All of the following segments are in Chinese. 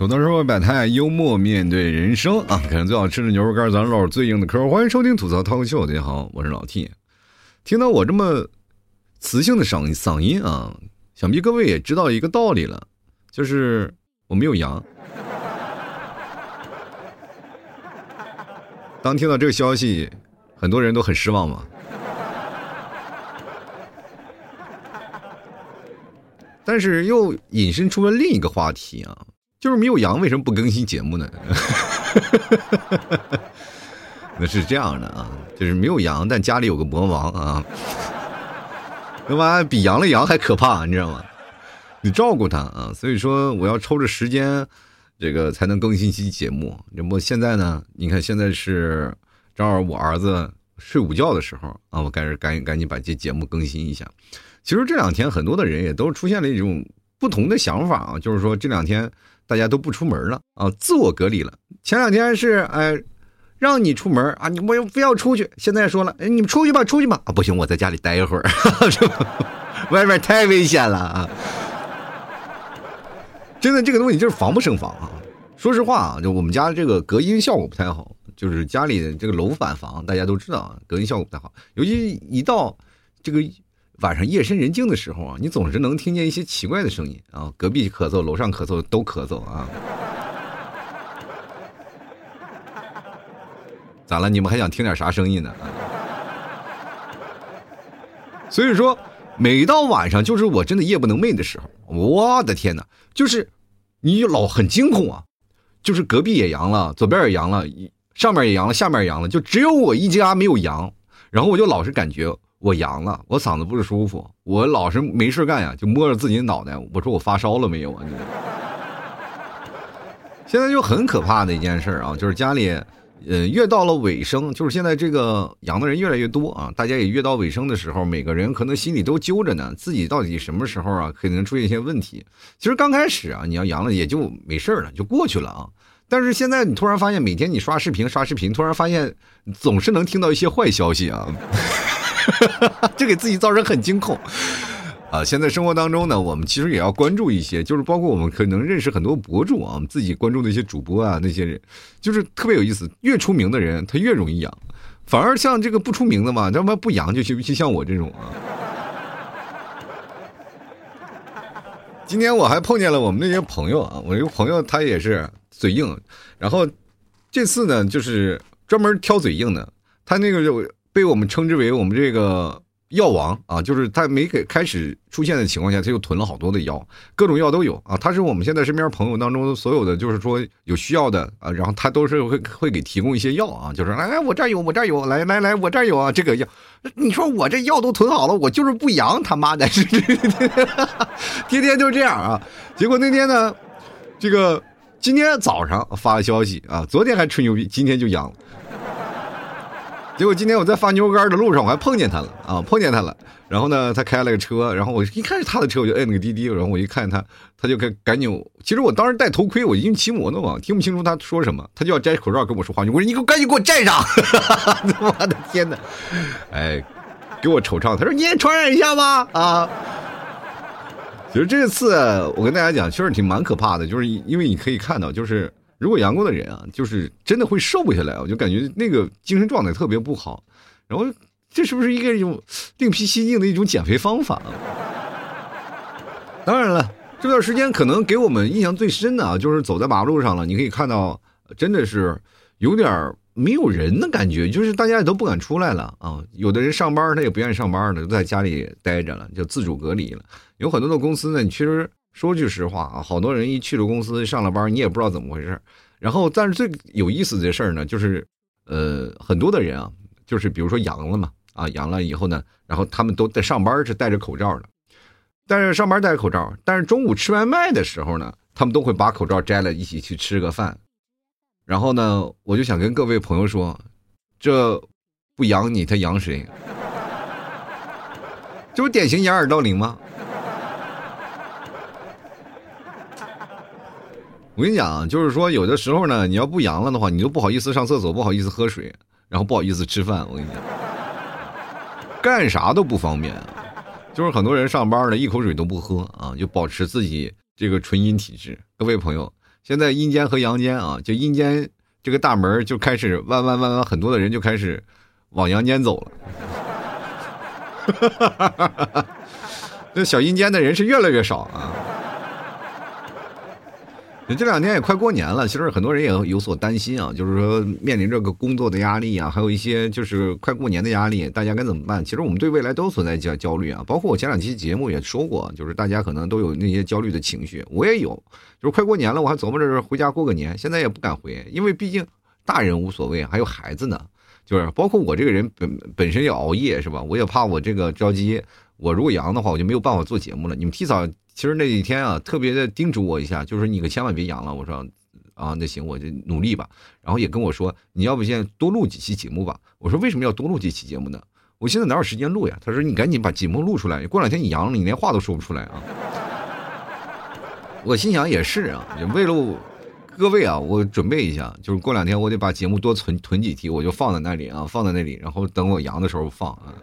土豆社会百态，幽默面对人生啊！啃最好吃的牛肉干，咱唠最硬的嗑。欢迎收听吐槽脱口秀，大家好，我是老 T。听到我这么磁性的嗓嗓音啊，想必各位也知道一个道理了，就是我没有阳。当听到这个消息，很多人都很失望嘛。但是又引申出了另一个话题啊。就是没有羊，为什么不更新节目呢？那是这样的啊，就是没有羊，但家里有个魔王啊，那玩意比羊了羊还可怕，你知道吗？你照顾他啊，所以说我要抽着时间，这个才能更新期节目。那么现在呢？你看现在是正好我儿子睡午觉的时候啊，我赶紧赶紧赶紧把这节目更新一下。其实这两天很多的人也都出现了一种不同的想法啊，就是说这两天。大家都不出门了啊，自我隔离了。前两天是哎，让你出门啊，你我非要出去。现在说了，哎，你们出去吧，出去吧。啊，不行，我在家里待一会儿，外面太危险了啊！真 的，这个东西就是防不胜防啊。说实话啊，就我们家这个隔音效果不太好，就是家里的这个楼板房，大家都知道啊，隔音效果不太好，尤其一到这个。晚上夜深人静的时候啊，你总是能听见一些奇怪的声音啊，隔壁咳嗽，楼上咳嗽，都咳嗽啊。咋了？你们还想听点啥声音呢？所以说，每到晚上就是我真的夜不能寐的时候，我的天哪，就是你老很惊恐啊，就是隔壁也阳了，左边也阳了，上面也阳了，下面也阳了，就只有我一家没有阳，然后我就老是感觉。我阳了，我嗓子不是舒服，我老是没事干呀，就摸着自己的脑袋，我说我发烧了没有啊？你现在就很可怕的一件事啊，就是家里，呃，越到了尾声，就是现在这个阳的人越来越多啊，大家也越到尾声的时候，每个人可能心里都揪着呢，自己到底什么时候啊，可能出现一些问题。其实刚开始啊，你要阳了也就没事了，就过去了啊。但是现在你突然发现，每天你刷视频刷视频，突然发现总是能听到一些坏消息啊。这给自己造成很惊恐啊！现在生活当中呢，我们其实也要关注一些，就是包括我们可能认识很多博主啊，我们自己关注的一些主播啊，那些人就是特别有意思。越出名的人，他越容易养，反而像这个不出名的嘛，他妈不养就行，就像我这种啊。今天我还碰见了我们那些朋友啊，我一个朋友他也是嘴硬，然后这次呢就是专门挑嘴硬的，他那个就。被我们称之为我们这个药王啊，就是他没给开始出现的情况下，他就囤了好多的药，各种药都有啊。他是我们现在身边朋友当中所有的，就是说有需要的啊，然后他都是会会给提供一些药啊，就是来来我这儿有，我这儿有，来来来我这儿有啊，这个药，你说我这药都囤好了，我就是不阳，他妈的，天天就这样啊。结果那天呢，这个今天早上发了消息啊，昨天还吹牛逼，今天就阳了。结果今天我在发牛肉干的路上，我还碰见他了啊，碰见他了。然后呢，他开了个车，然后我一看是他的车，我就摁那个滴滴。然后我一看他，他就赶赶紧。其实我当时戴头盔，我因为骑摩托嘛，听不清楚他说什么，他就要摘口罩跟我说话。我说你给我赶紧给我摘上！我的天哪！哎，给我惆怅。他说你也传染一下吧啊！其实这次我跟大家讲，确实挺蛮可怕的，就是因为你可以看到，就是。如果阳过的人啊，就是真的会瘦不下来，我就感觉那个精神状态特别不好。然后，这是不是一个一种另辟蹊径的一种减肥方法？当然了，这段时间可能给我们印象最深的啊，就是走在马路上了，你可以看到，真的是有点没有人的感觉，就是大家也都不敢出来了啊。有的人上班他也不愿意上班了，都在家里待着了，就自主隔离了。有很多的公司呢，你其实。说句实话啊，好多人一去了公司上了班，你也不知道怎么回事然后，但是最有意思的事儿呢，就是，呃，很多的人啊，就是比如说阳了嘛，啊，阳了以后呢，然后他们都在上班是戴着口罩的，但是上班戴着口罩，但是中午吃外卖的时候呢，他们都会把口罩摘了，一起去吃个饭。然后呢，我就想跟各位朋友说，这不养你，他养谁？这不典型掩耳盗铃吗？我跟你讲，就是说，有的时候呢，你要不阳了的话，你就不好意思上厕所，不好意思喝水，然后不好意思吃饭。我跟你讲，干啥都不方便。就是很多人上班了，一口水都不喝啊，就保持自己这个纯阴体质。各位朋友，现在阴间和阳间啊，就阴间这个大门就开始弯弯弯弯，很多的人就开始往阳间走了。这小阴间的人是越来越少啊。这两天也快过年了，其实很多人也有所担心啊，就是说面临这个工作的压力啊，还有一些就是快过年的压力，大家该怎么办？其实我们对未来都存在焦焦虑啊，包括我前两期节目也说过，就是大家可能都有那些焦虑的情绪，我也有，就是快过年了，我还琢磨着回家过个年，现在也不敢回，因为毕竟大人无所谓，还有孩子呢，就是包括我这个人本本身要熬夜是吧？我也怕我这个着急，我如果阳的话，我就没有办法做节目了。你们提早。其实那几天啊，特别的叮嘱我一下，就是你可千万别阳了。我说，啊，那行，我就努力吧。然后也跟我说，你要不先多录几期节目吧。我说为什么要多录几期节目呢？我现在哪有时间录呀？他说你赶紧把节目录出来，过两天你阳了，你连话都说不出来啊。我心想也是啊，为了各位啊，我准备一下，就是过两天我得把节目多存囤几期，我就放在那里啊，放在那里，然后等我阳的时候放啊。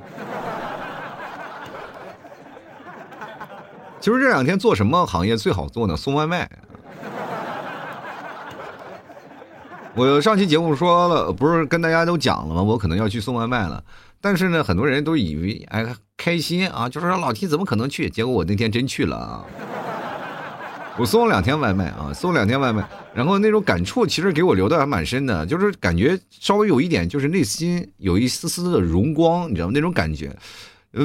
其实这两天做什么行业最好做呢？送外卖。我上期节目说了，不是跟大家都讲了吗？我可能要去送外卖了。但是呢，很多人都以为哎开心啊，就是说老 T 怎么可能去？结果我那天真去了啊！我送了两天外卖啊，送了两天外卖，然后那种感触其实给我留的还蛮深的，就是感觉稍微有一点，就是内心有一丝丝的荣光，你知道吗？那种感觉。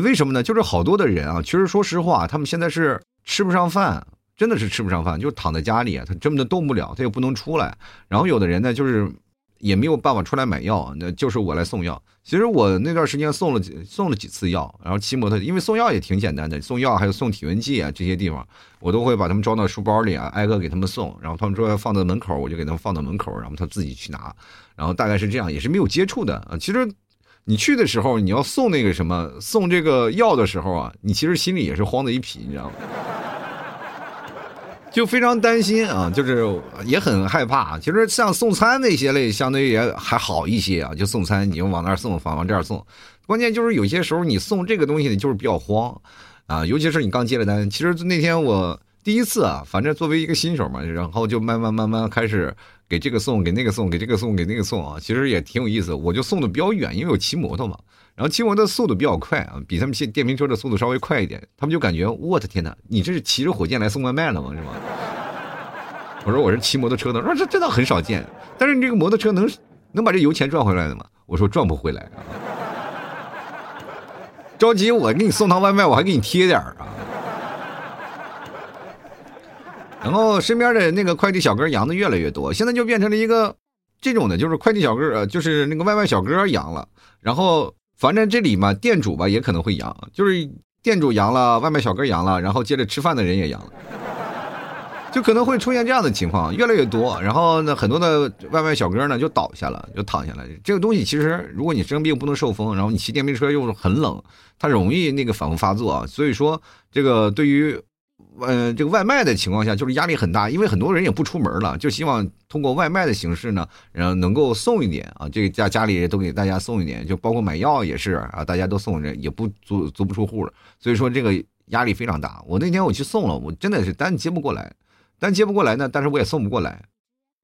为什么呢？就是好多的人啊，其实说实话，他们现在是吃不上饭，真的是吃不上饭，就躺在家里，他真的动不了，他又不能出来。然后有的人呢，就是也没有办法出来买药，那就是我来送药。其实我那段时间送了送了几次药，然后骑摩托，因为送药也挺简单的，送药还有送体温计啊这些地方，我都会把他们装到书包里啊，挨个给他们送。然后他们说要放在门口，我就给他们放到门口，然后他自己去拿。然后大概是这样，也是没有接触的啊。其实。你去的时候，你要送那个什么，送这个药的时候啊，你其实心里也是慌的一批，你知道吗？就非常担心啊，就是也很害怕。其实像送餐那些类，相对也还好一些啊，就送餐，你就往那儿送，往往这儿送。关键就是有些时候你送这个东西呢，就是比较慌啊，尤其是你刚接了单。其实那天我第一次啊，反正作为一个新手嘛，然后就慢慢慢慢开始。给这个送，给那个送，给这个送，给那个送啊，其实也挺有意思。我就送的比较远，因为我骑摩托嘛，然后骑摩托速度比较快啊，比他们骑电瓶车的速度稍微快一点。他们就感觉我的天哪，你这是骑着火箭来送外卖了吗？是吗？我说我是骑摩托车的，说这这倒很少见。但是你这个摩托车能能把这油钱赚回来的吗？我说赚不回来啊。着急，我给你送趟外卖，我还给你贴点啊。然后身边的那个快递小哥养的越来越多，现在就变成了一个这种的，就是快递小哥，呃，就是那个外卖小哥养了。然后反正这里嘛，店主吧也可能会养，就是店主养了，外卖小哥养了，然后接着吃饭的人也养了，就可能会出现这样的情况，越来越多。然后呢，很多的外卖小哥呢就倒下了，就躺下了。这个东西其实，如果你生病不能受风，然后你骑电瓶车又很冷，它容易那个反复发作啊。所以说，这个对于。呃，这个外卖的情况下，就是压力很大，因为很多人也不出门了，就希望通过外卖的形式呢，然后能够送一点啊，这个家家里都给大家送一点，就包括买药也是啊，大家都送着，也不足足不出户了，所以说这个压力非常大。我那天我去送了，我真的是单接不过来，单接不过来呢，但是我也送不过来，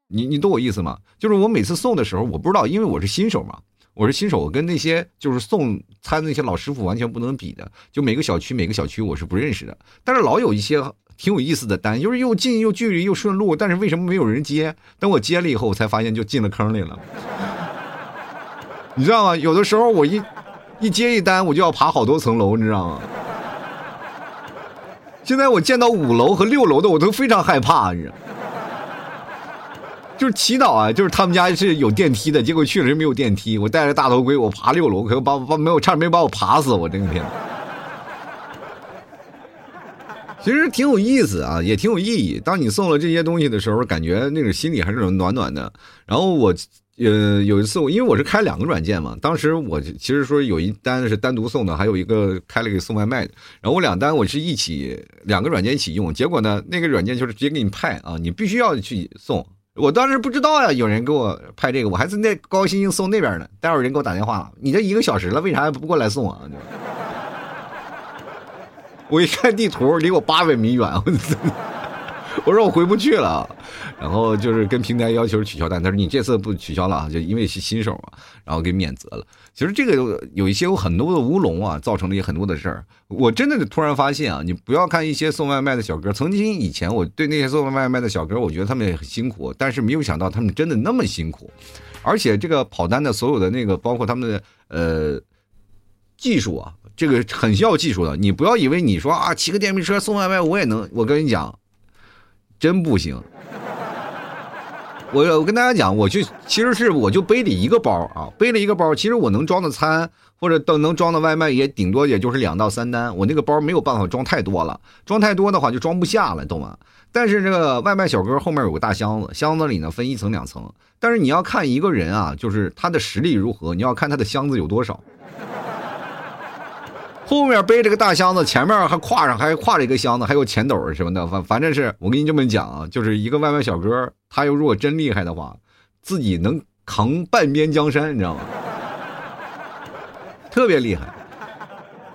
你你懂我意思吗？就是我每次送的时候，我不知道，因为我是新手嘛。我是新手，我跟那些就是送餐的那些老师傅完全不能比的。就每个小区每个小区我是不认识的，但是老有一些挺有意思的单，就是又近又距离又顺路，但是为什么没有人接？等我接了以后，我才发现就进了坑里了。你知道吗？有的时候我一一接一单，我就要爬好多层楼，你知道吗？现在我见到五楼和六楼的，我都非常害怕，你知道。就是祈祷啊，就是他们家是有电梯的，结果去了人没有电梯。我戴着大头盔，我爬六楼，可把把没有差点没把我爬死。我这个天，其实挺有意思啊，也挺有意义。当你送了这些东西的时候，感觉那个心里还是暖暖的。然后我呃有一次，我因为我是开两个软件嘛，当时我其实说有一单是单独送的，还有一个开了个送外卖的。然后我两单我是一起两个软件一起用，结果呢，那个软件就是直接给你派啊，你必须要去送。我当时不知道呀，有人给我拍这个，我还是那高高兴兴送那边呢。待会儿人给我打电话了，你这一个小时了，为啥不过来送啊？我一看地图，离我八百米远，我我说我回不去了，然后就是跟平台要求取消单，他说你这次不取消了啊，就因为是新手嘛，然后给免责了。其实这个有一些有很多的乌龙啊，造成了也很多的事儿。我真的突然发现啊，你不要看一些送外卖的小哥，曾经以前我对那些送外卖的小哥，我觉得他们也很辛苦，但是没有想到他们真的那么辛苦，而且这个跑单的所有的那个，包括他们的呃技术啊，这个很需要技术的。你不要以为你说啊，骑个电瓶车送外卖我也能，我跟你讲，真不行。我我跟大家讲，我就其实是我就背了一个包啊，背了一个包，其实我能装的餐或者等能装的外卖也顶多也就是两到三单，我那个包没有办法装太多了，装太多的话就装不下了，懂吗？但是这个外卖小哥后面有个大箱子，箱子里呢分一层两层，但是你要看一个人啊，就是他的实力如何，你要看他的箱子有多少。后面背着个大箱子，前面还挎上还挎着一个箱子，还有钱斗什么的，反反正是我跟你这么讲啊，就是一个外卖小哥，他又如果真厉害的话，自己能扛半边江山，你知道吗？特别厉害。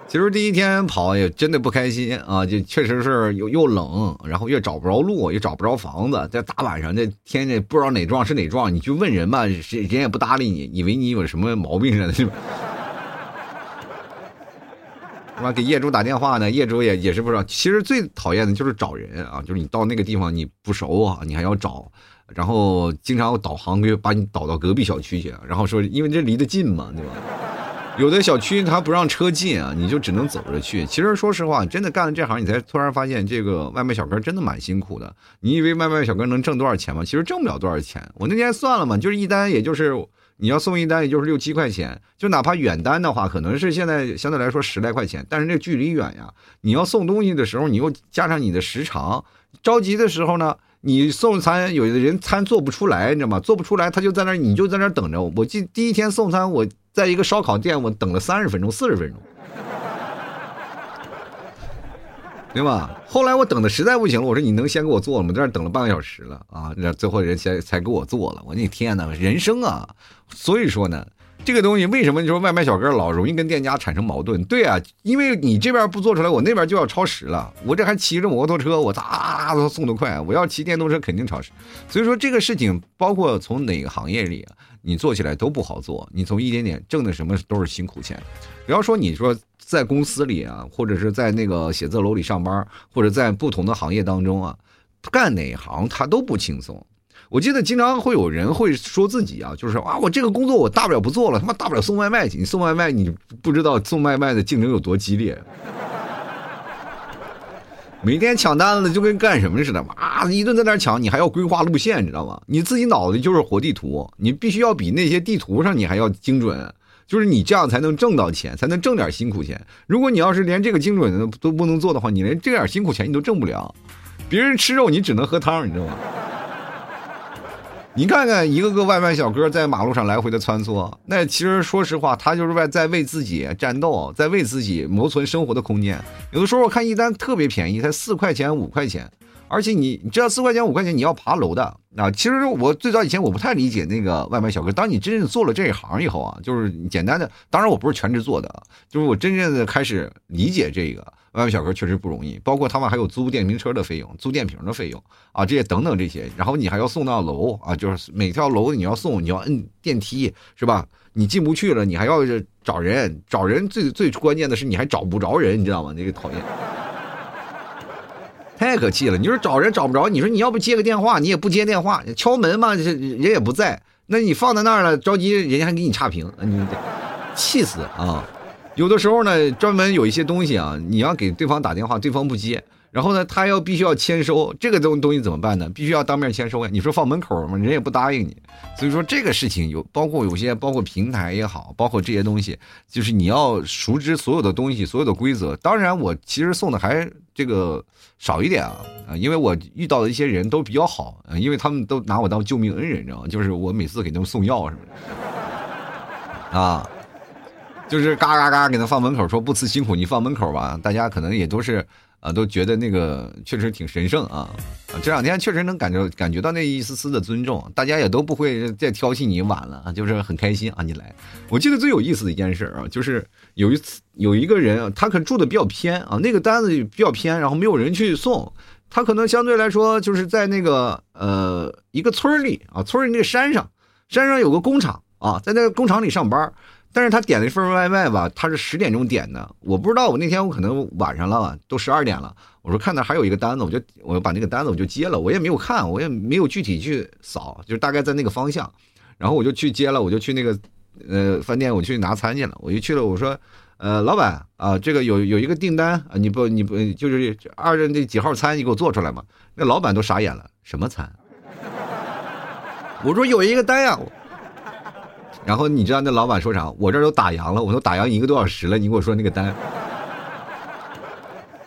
其实第一天跑也真的不开心啊，就确实是又又冷，然后又找不着路，又找不着房子，在大晚上这天这不知道哪幢是哪幢，你去问人吧，人人也不搭理你，以为你有什么毛病似的，是吧？给业主打电话呢，业主也也是不知道。其实最讨厌的就是找人啊，就是你到那个地方你不熟啊，你还要找，然后经常导航就把你导到隔壁小区去，然后说因为这离得近嘛，对吧？有的小区他不让车进啊，你就只能走着去。其实说实话，真的干了这行，你才突然发现这个外卖小哥真的蛮辛苦的。你以为外卖小哥能挣多少钱吗？其实挣不了多少钱。我那天算了嘛，就是一单也就是。你要送一单，也就是六七块钱，就哪怕远单的话，可能是现在相对来说十来块钱，但是这距离远呀，你要送东西的时候，你又加上你的时长，着急的时候呢，你送餐有的人餐做不出来，你知道吗？做不出来，他就在那儿，你就在那儿等着。我记第一天送餐，我在一个烧烤店，我等了三十分钟、四十分钟。对吧？后来我等的实在不行了，我说你能先给我做了吗？在那等了半个小时了啊！那最后人才才给我做了。我那天呐，人生啊，所以说呢，这个东西为什么你说外卖小哥老容易跟店家产生矛盾？对啊，因为你这边不做出来，我那边就要超时了。我这还骑着摩托车，我哒都送得快。我要骑电动车肯定超时。所以说这个事情，包括从哪个行业里，你做起来都不好做。你从一点点挣的什么都是辛苦钱。不要说你说。在公司里啊，或者是在那个写字楼里上班，或者在不同的行业当中啊，干哪行他都不轻松。我记得经常会有人会说自己啊，就是啊，我这个工作我大不了不做了，他妈大不了送外卖去。你送外卖，你不知道送外卖的竞争有多激烈，每天抢单子就跟干什么似的，啊，一顿在那抢，你还要规划路线，你知道吗？你自己脑子就是活地图，你必须要比那些地图上你还要精准。就是你这样才能挣到钱，才能挣点辛苦钱。如果你要是连这个精准的都不能做的话，你连这点辛苦钱你都挣不了。别人吃肉，你只能喝汤，你知道吗？你看看一个个外卖小哥在马路上来回的穿梭，那其实说实话，他就是为在为自己战斗，在为自己谋存生活的空间。有的时候我看一单特别便宜，才四块钱五块钱。而且你你知道四块钱五块钱你要爬楼的啊！其实我最早以前我不太理解那个外卖小哥，当你真正做了这一行以后啊，就是简单的，当然我不是全职做的啊，就是我真正的开始理解这个外卖小哥确实不容易，包括他们还有租电瓶车的费用、租电瓶的费用啊，这些等等这些，然后你还要送到楼啊，就是每条楼你要送，你要摁电梯是吧？你进不去了，你还要找人，找人最最关键的是你还找不着人，你知道吗？那个讨厌。太可气了！你说找人找不着，你说你要不接个电话，你也不接电话，敲门嘛，人也不在，那你放在那儿了，着急，人家还给你差评，你气死啊！有的时候呢，专门有一些东西啊，你要给对方打电话，对方不接。然后呢，他要必须要签收这个东东西怎么办呢？必须要当面签收呀。你说放门口吗？人也不答应你。所以说这个事情有包括有些包括平台也好，包括这些东西，就是你要熟知所有的东西，所有的规则。当然，我其实送的还这个少一点啊啊，因为我遇到的一些人都比较好，因为他们都拿我当救命恩人，你知道吗？就是我每次给他们送药什么的啊，就是嘎嘎嘎给他放门口，说不辞辛苦你放门口吧。大家可能也都是。啊，都觉得那个确实挺神圣啊！啊，这两天确实能感觉感觉到那一丝丝的尊重，大家也都不会再挑剔你晚了啊，就是很开心啊，你来。我记得最有意思的一件事啊，就是有一次有一个人，他可能住的比较偏啊，那个单子比较偏，然后没有人去送，他可能相对来说就是在那个呃一个村里啊，村里那个山上，山上有个工厂啊，在那个工厂里上班。但是他点了一份外卖吧，他是十点钟点的，我不知道，我那天我可能晚上了，都十二点了，我说看那还有一个单子，我就我把那个单子我就接了，我也没有看，我也没有具体去扫，就大概在那个方向，然后我就去接了，我就去那个呃饭店，我去拿餐去了，我就去了，我说，呃，老板啊，这个有有一个订单啊，你不你不就是二的那几号餐，你给我做出来嘛？那老板都傻眼了，什么餐？我说有一个单呀。然后你知道那老板说啥？我这都打烊了，我都打烊一个多小时了，你给我说那个单，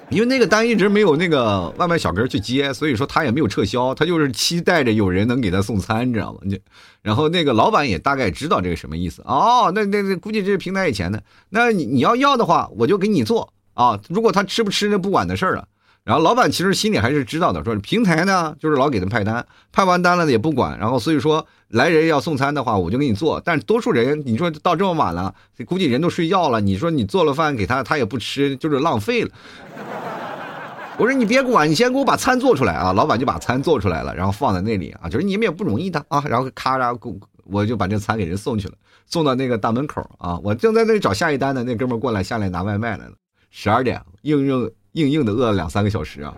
因为那个单一直没有那个外卖小哥去接，所以说他也没有撤销，他就是期待着有人能给他送餐，你知道吗？你，然后那个老板也大概知道这个什么意思哦，那那那估计这是平台以前的，那你你要要的话，我就给你做啊，如果他吃不吃那不管的事儿了。然后老板其实心里还是知道的，说平台呢就是老给他派单，派完单了也不管，然后所以说来人要送餐的话，我就给你做。但多数人你说到这么晚了，估计人都睡觉了，你说你做了饭给他，他也不吃，就是浪费了。我说你别管，你先给我把餐做出来啊！老板就把餐做出来了，然后放在那里啊，就是你们也不容易的啊。然后咔嚓，我就把这餐给人送去了，送到那个大门口啊。我正在那里找下一单呢，那哥们过来下来拿外卖来了，十二点硬硬。硬硬的饿了两三个小时啊！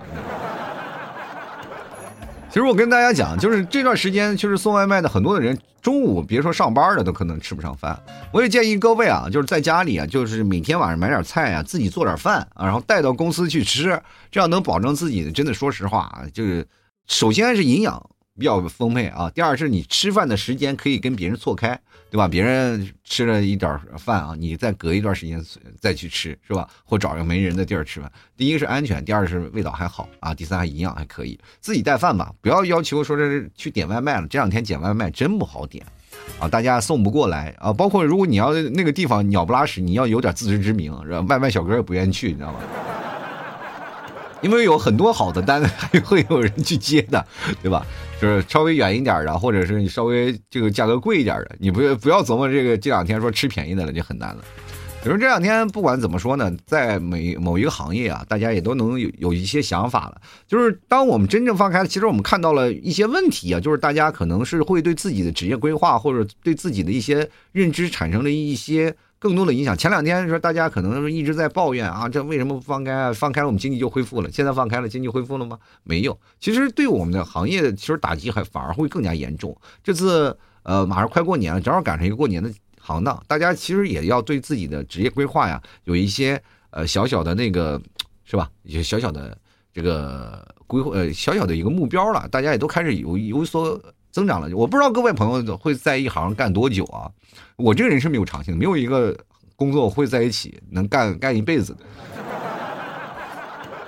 其实我跟大家讲，就是这段时间，就是送外卖的很多的人，中午别说上班了，都可能吃不上饭。我也建议各位啊，就是在家里啊，就是每天晚上买点菜啊，自己做点饭啊，然后带到公司去吃，这样能保证自己。真的，说实话啊，就是首先是营养比较丰沛啊，第二是你吃饭的时间可以跟别人错开。对吧？别人吃了一点饭啊，你再隔一段时间再去吃，是吧？或找一个没人的地儿吃饭。第一个是安全，第二是味道还好啊，第三还营养还可以。自己带饭吧，不要要求说是去点外卖了。这两天点外卖真不好点，啊，大家送不过来啊。包括如果你要那个地方鸟不拉屎，你要有点自知之明，外卖小哥也不愿意去，你知道吗？因为有很多好的单 还会有人去接的，对吧？就是稍微远一点的，或者是你稍微这个价格贵一点的，你不不要琢磨这个这两天说吃便宜的了就很难了。比如这两天不管怎么说呢，在每某一个行业啊，大家也都能有有一些想法了。就是当我们真正放开了，其实我们看到了一些问题啊，就是大家可能是会对自己的职业规划或者对自己的一些认知产生了一些。更多的影响。前两天说大家可能一直在抱怨啊，这为什么不放开啊？放开了我们经济就恢复了。现在放开了，经济恢复了吗？没有。其实对我们的行业，其实打击还反而会更加严重。这次呃，马上快过年了，正好赶上一个过年的行当，大家其实也要对自己的职业规划呀，有一些呃小小的那个是吧？一些小小的这个规划呃小小的一个目标了。大家也都开始有有所。增长了，我不知道各位朋友会在一行干多久啊？我这个人是没有长性，没有一个工作会在一起能干干一辈子的。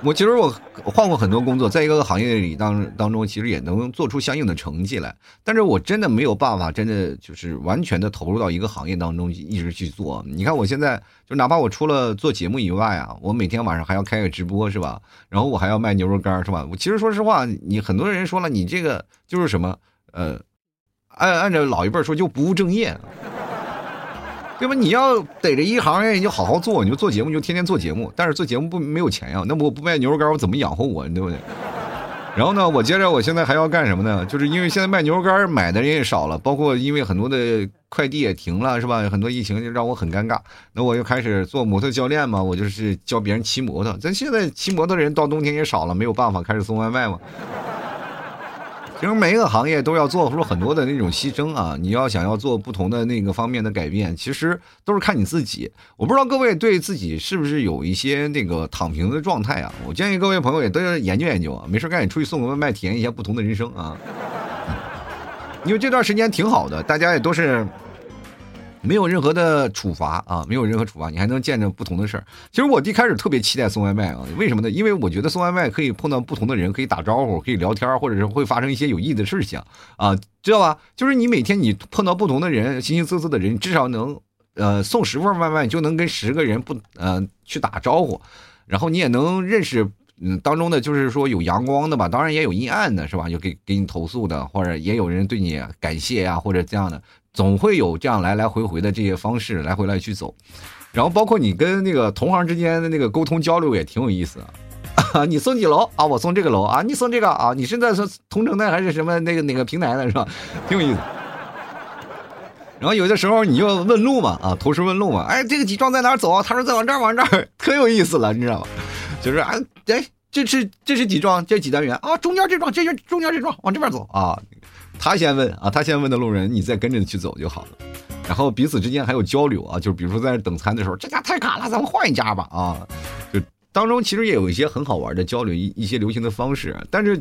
我其实我换过很多工作，在一个行业里当当中，其实也能做出相应的成绩来。但是我真的没有办法，真的就是完全的投入到一个行业当中一直去做。你看我现在就哪怕我除了做节目以外啊，我每天晚上还要开个直播是吧？然后我还要卖牛肉干是吧？我其实说实话，你很多人说了，你这个就是什么？呃，按按照老一辈说，就不务正业，对吧？你要逮着一行业，你就好好做，你就做节目，就天天做节目。但是做节目不没有钱呀，那我不卖牛肉干，我怎么养活我，对不对？然后呢，我接着我现在还要干什么呢？就是因为现在卖牛肉干买的人也少了，包括因为很多的快递也停了，是吧？很多疫情就让我很尴尬。那我又开始做模特教练嘛，我就是教别人骑摩托。咱现在骑摩托的人到冬天也少了，没有办法开始送外卖嘛。其实每一个行业都要做出很多的那种牺牲啊！你要想要做不同的那个方面的改变，其实都是看你自己。我不知道各位对自己是不是有一些那个躺平的状态啊？我建议各位朋友也都要研究研究啊，没事赶紧出去送个外卖，体验一下不同的人生啊！因为这段时间挺好的，大家也都是。没有任何的处罚啊，没有任何处罚，你还能见着不同的事儿。其实我一开始特别期待送外卖啊，为什么呢？因为我觉得送外卖可以碰到不同的人，可以打招呼，可以聊天，或者是会发生一些有意义的事情啊，知道吧？就是你每天你碰到不同的人，形形色色的人，至少能呃送十份外卖，就能跟十个人不呃去打招呼，然后你也能认识嗯当中的就是说有阳光的吧，当然也有阴暗的，是吧？就给给你投诉的，或者也有人对你感谢呀，或者这样的。总会有这样来来回回的这些方式来回来去走，然后包括你跟那个同行之间的那个沟通交流也挺有意思啊。你送几楼啊？我送这个楼啊，你送这个啊？你是在说同城的还是什么那个哪个平台的，是吧？挺有意思。然后有的时候你就问路嘛，啊，同时问路嘛，哎，这个几幢在哪走？他说再往这儿，往这儿，可有意思了，你知道吗？就是啊，哎，这是这是几幢？这是几单元啊？中间这幢，这是中间这幢，往这边走啊。他先问啊，他先问的路人，你再跟着去走就好了。然后彼此之间还有交流啊，就比如说在等餐的时候，这家太卡了，咱们换一家吧啊。就当中其实也有一些很好玩的交流，一一些流行的方式。但是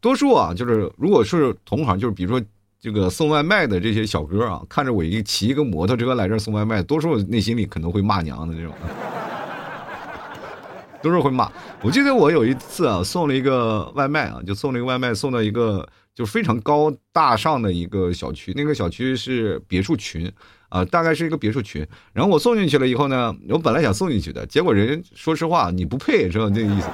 多数啊，就是如果是同行，就是比如说。这个送外卖的这些小哥啊，看着我一骑一个摩托车来这送外卖，多数内心里可能会骂娘的这种，都是会骂。我记得我有一次啊，送了一个外卖啊，就送了一个外卖，送到一个就非常高大上的一个小区，那个小区是别墅群啊，大概是一个别墅群。然后我送进去了以后呢，我本来想送进去的，结果人说实话，你不配，知道这个意思。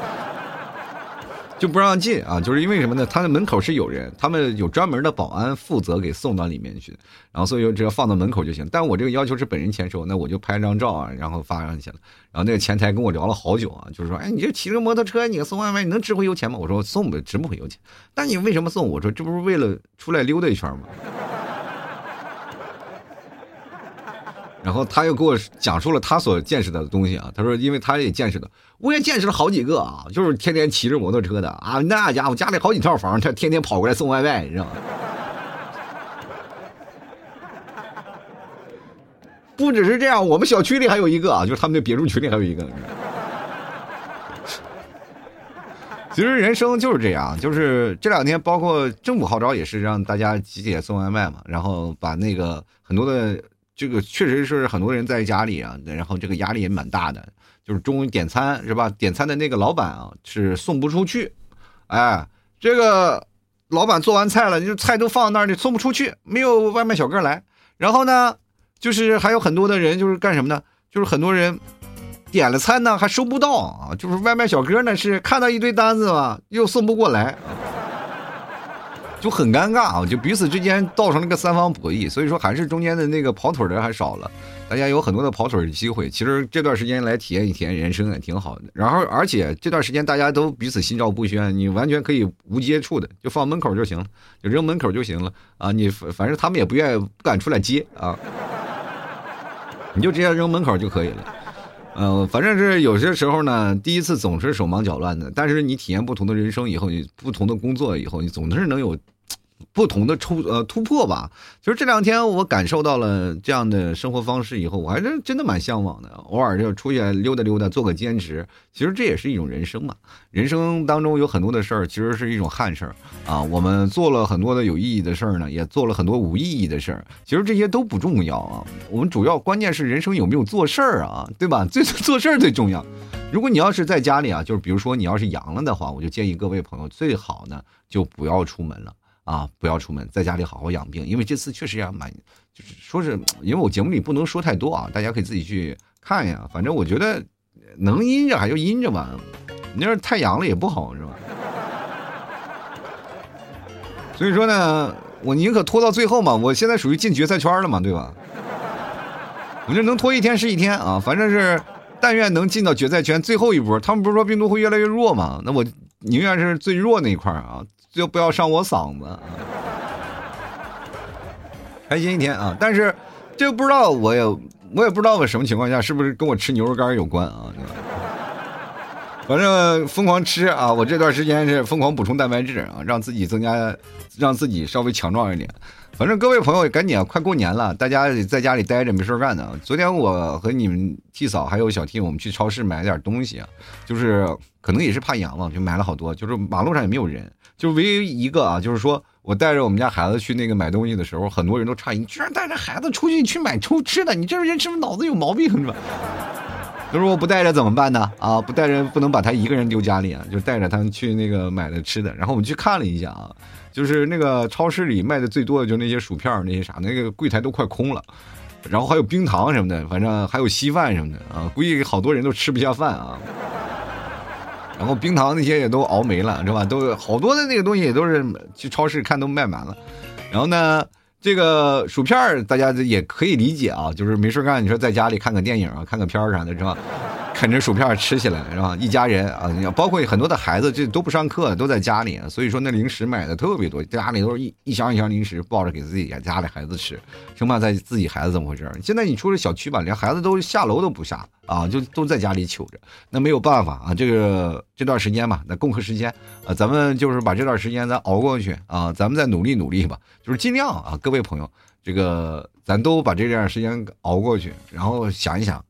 就不让进啊，就是因为什么呢？他的门口是有人，他们有专门的保安负责给送到里面去，然后所以只要放到门口就行。但我这个要求是本人签收，那我就拍张照啊，然后发上去了。然后那个前台跟我聊了好久啊，就是说，哎，你这骑着摩托车，你送外卖，你能值回油钱吗？我说送不值不回油钱。那你为什么送？我说这不是为了出来溜达一圈吗？然后他又给我讲述了他所见识的东西啊，他说，因为他也见识的，我也见识了好几个啊，就是天天骑着摩托车的啊，那家伙家里好几套房，他天天跑过来送外卖，你知道吗？不只是这样，我们小区里还有一个啊，就是他们的别墅群里还有一个。其实人生就是这样，就是这两天，包括政府号召也是让大家集体送外卖嘛，然后把那个很多的。这个确实是很多人在家里啊，然后这个压力也蛮大的。就是中午点餐是吧？点餐的那个老板啊是送不出去，哎，这个老板做完菜了，就菜都放那儿，你送不出去，没有外卖小哥来。然后呢，就是还有很多的人就是干什么呢？就是很多人点了餐呢还收不到啊，就是外卖小哥呢是看到一堆单子嘛，又送不过来。就很尴尬啊，就彼此之间造成了个三方博弈，所以说还是中间的那个跑腿的还少了，大家有很多的跑腿的机会。其实这段时间来体验一体验人生也挺好的。然后而且这段时间大家都彼此心照不宣，你完全可以无接触的，就放门口就行了，就扔门口就行了啊。你反正他们也不愿意不敢出来接啊，你就直接扔门口就可以了。嗯，反正是有些时候呢，第一次总是手忙脚乱的，但是你体验不同的人生以后，你不同的工作以后，你总是能有。不同的突呃突破吧，就是这两天我感受到了这样的生活方式以后，我还是真的蛮向往的。偶尔就出去溜达溜达，做个兼职，其实这也是一种人生嘛。人生当中有很多的事儿，其实是一种憾事儿啊。我们做了很多的有意义的事儿呢，也做了很多无意义的事儿。其实这些都不重要啊，我们主要关键是人生有没有做事儿啊，对吧？最做事儿最重要。如果你要是在家里啊，就是比如说你要是阳了的话，我就建议各位朋友最好呢就不要出门了。啊，不要出门，在家里好好养病。因为这次确实也蛮，就是说是因为我节目里不能说太多啊，大家可以自己去看呀。反正我觉得能阴着还就阴着吧，你要是太阳了也不好，是吧？所以说呢，我宁可拖到最后嘛。我现在属于进决赛圈了嘛，对吧？我就能拖一天是一天啊，反正是但愿能进到决赛圈最后一波。他们不是说病毒会越来越弱嘛？那我宁愿是最弱那一块啊。就不要伤我嗓子，开心一天啊！但是这个不知道，我也我也不知道我什么情况下是不是跟我吃牛肉干有关啊？反正疯狂吃啊！我这段时间是疯狂补充蛋白质啊，让自己增加，让自己稍微强壮一点。反正各位朋友赶紧啊，快过年了，大家在家里待着没事干呢。昨天我和你们替嫂还有小 T，我们去超市买了点东西啊，就是可能也是怕阳了，就买了好多。就是马路上也没有人。就唯一一个啊，就是说我带着我们家孩子去那个买东西的时候，很多人都诧异，居然带着孩子出去去买抽吃的，你这人是不是脑子有毛病是吧？他说我不带着怎么办呢？啊，不带着不能把他一个人丢家里啊，就带着他们去那个买的吃的。然后我们去看了一下啊，就是那个超市里卖的最多的就那些薯片那些啥，那个柜台都快空了，然后还有冰糖什么的，反正还有稀饭什么的啊，估计好多人都吃不下饭啊。然后冰糖那些也都熬没了，是吧？都好多的那个东西也都是去超市看都卖完了。然后呢，这个薯片大家也可以理解啊，就是没事干，你说在家里看个电影啊，看个片儿啥的，是吧？啃着薯片吃起来，是吧？一家人啊，包括很多的孩子，这都不上课，都在家里，所以说那零食买的特别多，家里都是一一箱一箱零食抱着给自己家里孩子吃，生怕在自己孩子怎么回事现在你出了小区吧，连孩子都下楼都不下啊，就都在家里求着。那没有办法啊，这个这段时间吧，那共克时间啊，咱们就是把这段时间咱熬过去啊，咱们再努力努力吧，就是尽量啊，各位朋友，这个咱都把这段时间熬过去，然后想一想。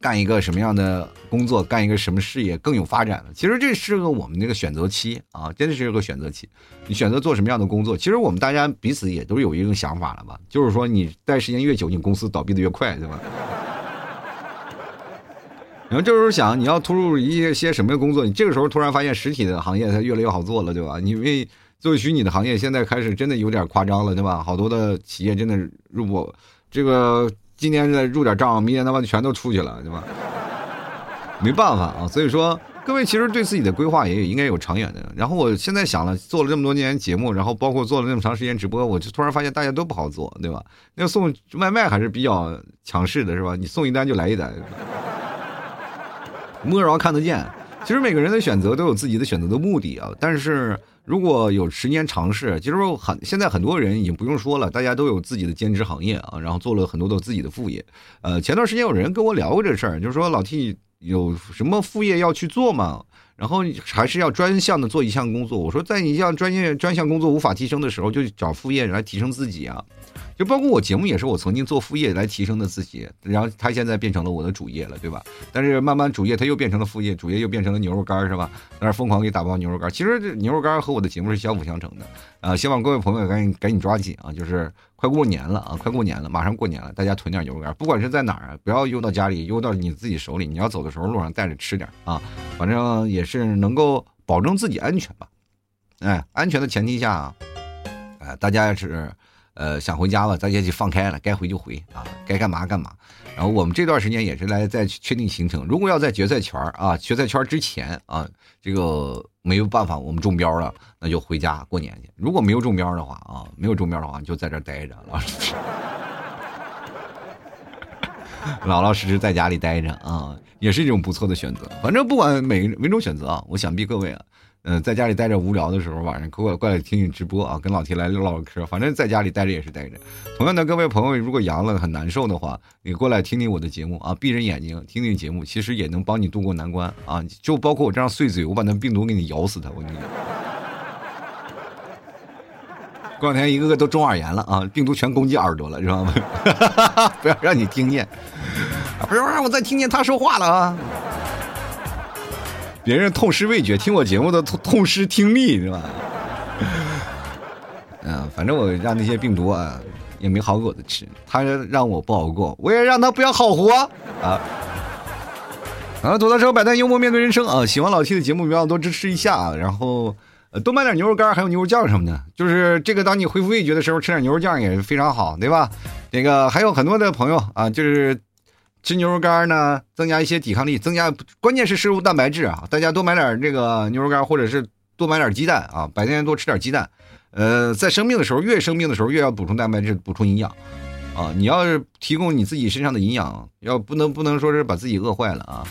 干一个什么样的工作，干一个什么事业更有发展的？其实这是个我们那个选择期啊，真的是个选择期。你选择做什么样的工作？其实我们大家彼此也都有一个想法了吧？就是说你待时间越久，你公司倒闭的越快，对吧？然后这时候想你要投入一些些什么工作？你这个时候突然发现实体的行业它越来越好做了，对吧？你为做虚拟的行业现在开始真的有点夸张了，对吧？好多的企业真的入不这个。今年再入点账，明年他妈就全都出去了，对吧？没办法啊，所以说各位其实对自己的规划也应该有长远的。然后我现在想了，做了这么多年节目，然后包括做了那么长时间直播，我就突然发现大家都不好做，对吧？那送外卖还是比较强势的，是吧？你送一单就来一单，摸着看得见。其实每个人的选择都有自己的选择的目的啊，但是。如果有十年尝试，其实很现在很多人已经不用说了，大家都有自己的兼职行业啊，然后做了很多的自己的副业。呃，前段时间有人跟我聊过这事儿，就是说老 T 有什么副业要去做吗？然后还是要专项的做一项工作。我说，在你一项专业专项工作无法提升的时候，就找副业来提升自己啊。就包括我节目也是我曾经做副业来提升的自己，然后他现在变成了我的主业了，对吧？但是慢慢主业他又变成了副业，主业又变成了牛肉干，是吧？在那疯狂给打包牛肉干。其实这牛肉干和我的节目是相辅相成的啊！希望各位朋友赶紧赶紧抓紧啊！就是快过年了啊，快过年了，马上过年了，大家囤点牛肉干，不管是在哪儿，不要邮到家里，邮到你自己手里。你要走的时候路上带着吃点啊，反正也是能够保证自己安全吧。哎，安全的前提下啊，哎，大家是。呃，想回家了，大家就放开了，该回就回啊，该干嘛干嘛。然后我们这段时间也是来在确定行程。如果要在决赛圈啊，决赛圈之前啊，这个没有办法，我们中标了，那就回家过年去。如果没有中标的话啊，没有中标的话，就在这待着，老实 老老实实在家里待着啊，也是一种不错的选择。反正不管每每种选择啊，我想必各位啊。嗯，在家里待着无聊的时候，晚上过过来听听直播啊，跟老铁来唠唠嗑。反正在家里待着也是待着。同样的，各位朋友，如果阳了很难受的话，你过来听听我的节目啊，闭着眼睛听听节目，其实也能帮你度过难关啊。就包括我这样碎嘴，我把那病毒给你咬死它。我跟你讲，过两天一个个都中耳炎了啊，病毒全攻击耳朵了，知道吗？不要让你听见，不要让我再听见他说话了啊。别人痛失味觉，听我节目的痛痛失听力，是吧？嗯，反正我让那些病毒啊也没好果子吃，他让我不好过，我也让他不要好活啊。啊，吐槽车百态幽默面对人生啊！喜欢老 T 的节目，不要多支持一下啊，然后多买点牛肉干，还有牛肉酱什么的。就是这个，当你恢复味觉的时候，吃点牛肉酱也是非常好，对吧？那个还有很多的朋友啊，就是。吃牛肉干呢，增加一些抵抗力，增加关键是摄入蛋白质啊！大家多买点这个牛肉干，或者是多买点鸡蛋啊！白天多吃点鸡蛋。呃，在生病的时候，越生病的时候越要补充蛋白质，补充营养啊！你要是提供你自己身上的营养，要不能不能说是把自己饿坏了啊！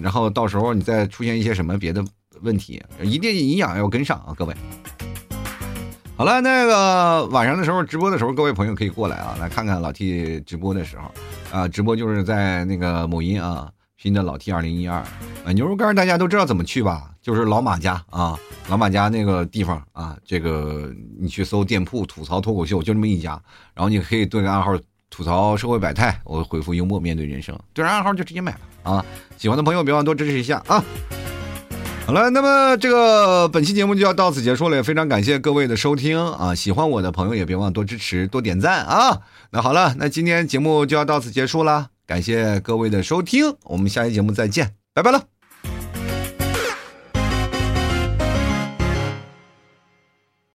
然后到时候你再出现一些什么别的问题，一定营养要跟上啊，各位。好了，那个晚上的时候直播的时候，各位朋友可以过来啊，来看看老 T 直播的时候，啊，直播就是在那个某音啊，拼的老 T 二零一二，啊，牛肉干大家都知道怎么去吧？就是老马家啊，老马家那个地方啊，这个你去搜店铺吐槽脱口秀就这么一家，然后你可以对个暗号吐槽社会百态，我回复幽默面对人生，对上暗号就直接买了啊，喜欢的朋友别忘多支持一下啊。好了，那么这个本期节目就要到此结束了，也非常感谢各位的收听啊！喜欢我的朋友也别忘多支持、多点赞啊！那好了，那今天节目就要到此结束了，感谢各位的收听，我们下期节目再见，拜拜了。